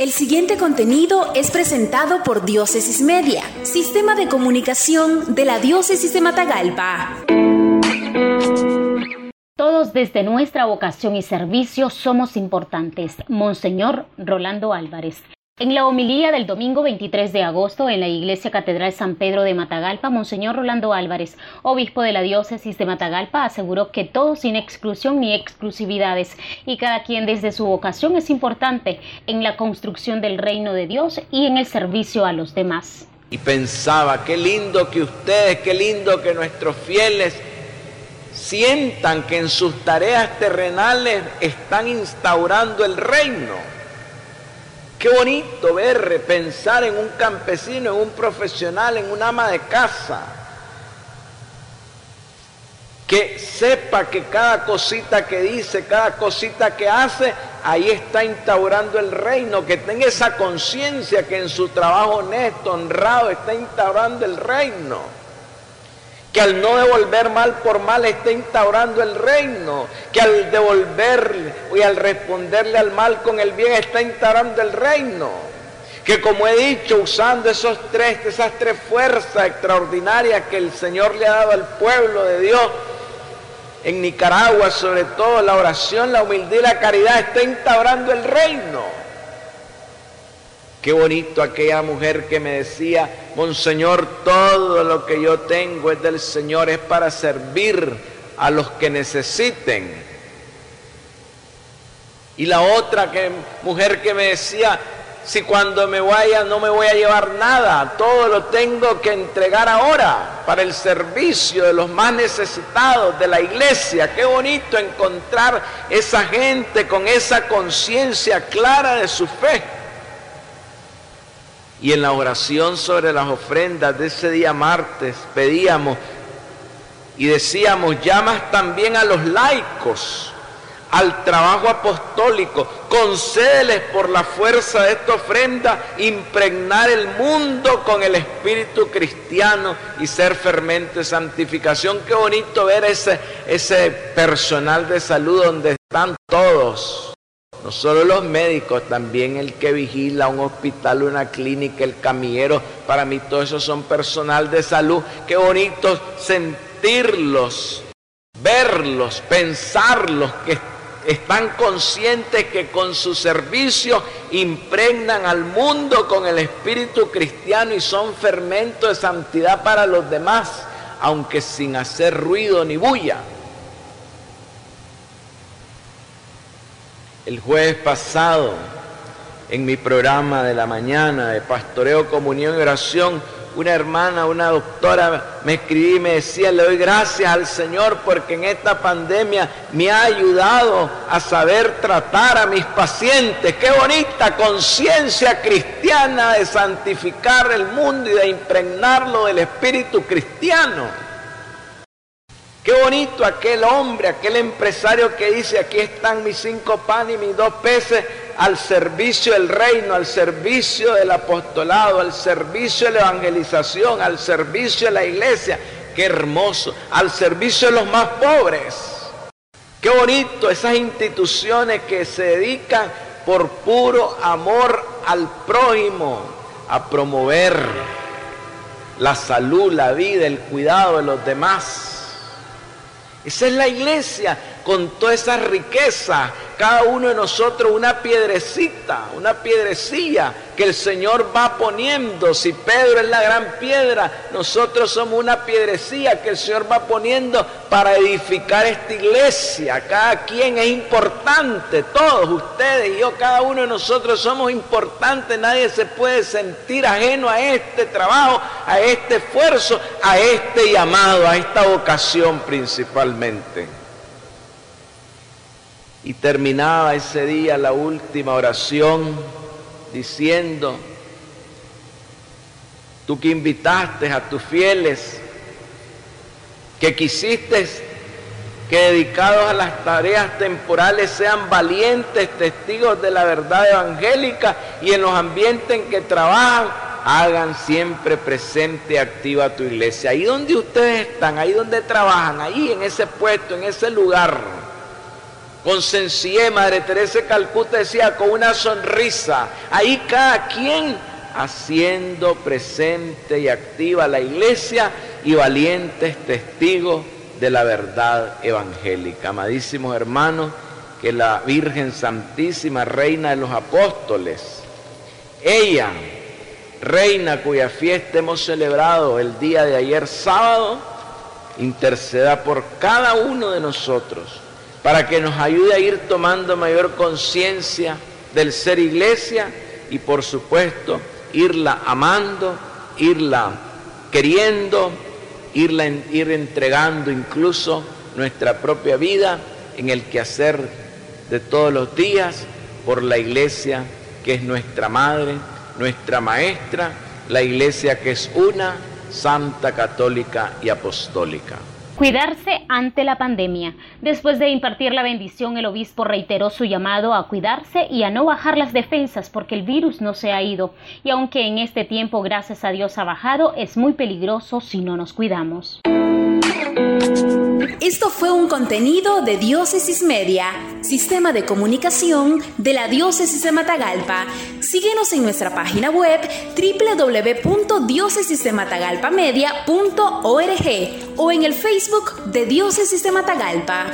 El siguiente contenido es presentado por Diócesis Media, Sistema de Comunicación de la Diócesis de Matagalpa. Todos desde nuestra vocación y servicio somos importantes. Monseñor Rolando Álvarez. En la homilía del domingo 23 de agosto en la Iglesia Catedral San Pedro de Matagalpa, Monseñor Rolando Álvarez, obispo de la diócesis de Matagalpa, aseguró que todos sin exclusión ni exclusividades y cada quien desde su vocación es importante en la construcción del reino de Dios y en el servicio a los demás. Y pensaba, qué lindo que ustedes, qué lindo que nuestros fieles sientan que en sus tareas terrenales están instaurando el reino Qué bonito ver, pensar en un campesino, en un profesional, en un ama de casa. Que sepa que cada cosita que dice, cada cosita que hace, ahí está instaurando el reino. Que tenga esa conciencia que en su trabajo honesto, honrado, está instaurando el reino que al no devolver mal por mal está instaurando el reino, que al devolverle y al responderle al mal con el bien está instaurando el reino, que como he dicho, usando esos tres, esas tres fuerzas extraordinarias que el Señor le ha dado al pueblo de Dios, en Nicaragua sobre todo la oración, la humildad y la caridad está instaurando el reino. Qué bonito aquella mujer que me decía, Monseñor, todo lo que yo tengo es del Señor, es para servir a los que necesiten. Y la otra mujer que me decía, si cuando me vaya no me voy a llevar nada, todo lo tengo que entregar ahora para el servicio de los más necesitados de la iglesia. Qué bonito encontrar esa gente con esa conciencia clara de su fe. Y en la oración sobre las ofrendas de ese día martes pedíamos y decíamos, llamas también a los laicos al trabajo apostólico, concédeles por la fuerza de esta ofrenda impregnar el mundo con el espíritu cristiano y ser fermento de santificación. Qué bonito ver ese, ese personal de salud donde están todos no solo los médicos, también el que vigila un hospital, una clínica, el camillero. Para mí todo eso son personal de salud. Qué bonito sentirlos, verlos, pensarlos, que están conscientes que con su servicio impregnan al mundo con el espíritu cristiano y son fermento de santidad para los demás, aunque sin hacer ruido ni bulla. El jueves pasado, en mi programa de la mañana de pastoreo, comunión y oración, una hermana, una doctora me escribí y me decía, le doy gracias al Señor porque en esta pandemia me ha ayudado a saber tratar a mis pacientes. Qué bonita conciencia cristiana de santificar el mundo y de impregnarlo del espíritu cristiano. Qué bonito aquel hombre, aquel empresario que dice, aquí están mis cinco panes y mis dos peces al servicio del reino, al servicio del apostolado, al servicio de la evangelización, al servicio de la iglesia. Qué hermoso, al servicio de los más pobres. Qué bonito esas instituciones que se dedican por puro amor al prójimo a promover la salud, la vida, el cuidado de los demás. Esa es la iglesia con toda esa riqueza, cada uno de nosotros una piedrecita, una piedrecilla que el Señor va poniendo. Si Pedro es la gran piedra, nosotros somos una piedrecilla que el Señor va poniendo para edificar esta iglesia. Cada quien es importante, todos ustedes y yo, cada uno de nosotros somos importantes. Nadie se puede sentir ajeno a este trabajo, a este esfuerzo, a este llamado, a esta vocación principalmente. Y terminaba ese día la última oración diciendo, tú que invitaste a tus fieles, que quisiste que dedicados a las tareas temporales sean valientes testigos de la verdad evangélica y en los ambientes en que trabajan, hagan siempre presente y activa tu iglesia. Ahí donde ustedes están, ahí donde trabajan, ahí en ese puesto, en ese lugar con sencillez. Madre Teresa de Calcuta decía con una sonrisa. Ahí cada quien haciendo presente y activa la iglesia y valientes testigos de la verdad evangélica. Amadísimos hermanos, que la Virgen Santísima, Reina de los Apóstoles, ella, Reina cuya fiesta hemos celebrado el día de ayer sábado, interceda por cada uno de nosotros para que nos ayude a ir tomando mayor conciencia del ser iglesia y por supuesto irla amando, irla queriendo, irla ir entregando incluso nuestra propia vida en el quehacer de todos los días por la iglesia que es nuestra madre, nuestra maestra, la iglesia que es una, santa, católica y apostólica. Cuidarse ante la pandemia. Después de impartir la bendición, el obispo reiteró su llamado a cuidarse y a no bajar las defensas porque el virus no se ha ido. Y aunque en este tiempo, gracias a Dios, ha bajado, es muy peligroso si no nos cuidamos. Esto fue un contenido de Diócesis Media, sistema de comunicación de la Diócesis de Matagalpa. Síguenos en nuestra página web www.diócesisdematagalpamedia.org o en el Facebook de Diócesis Matagalpa.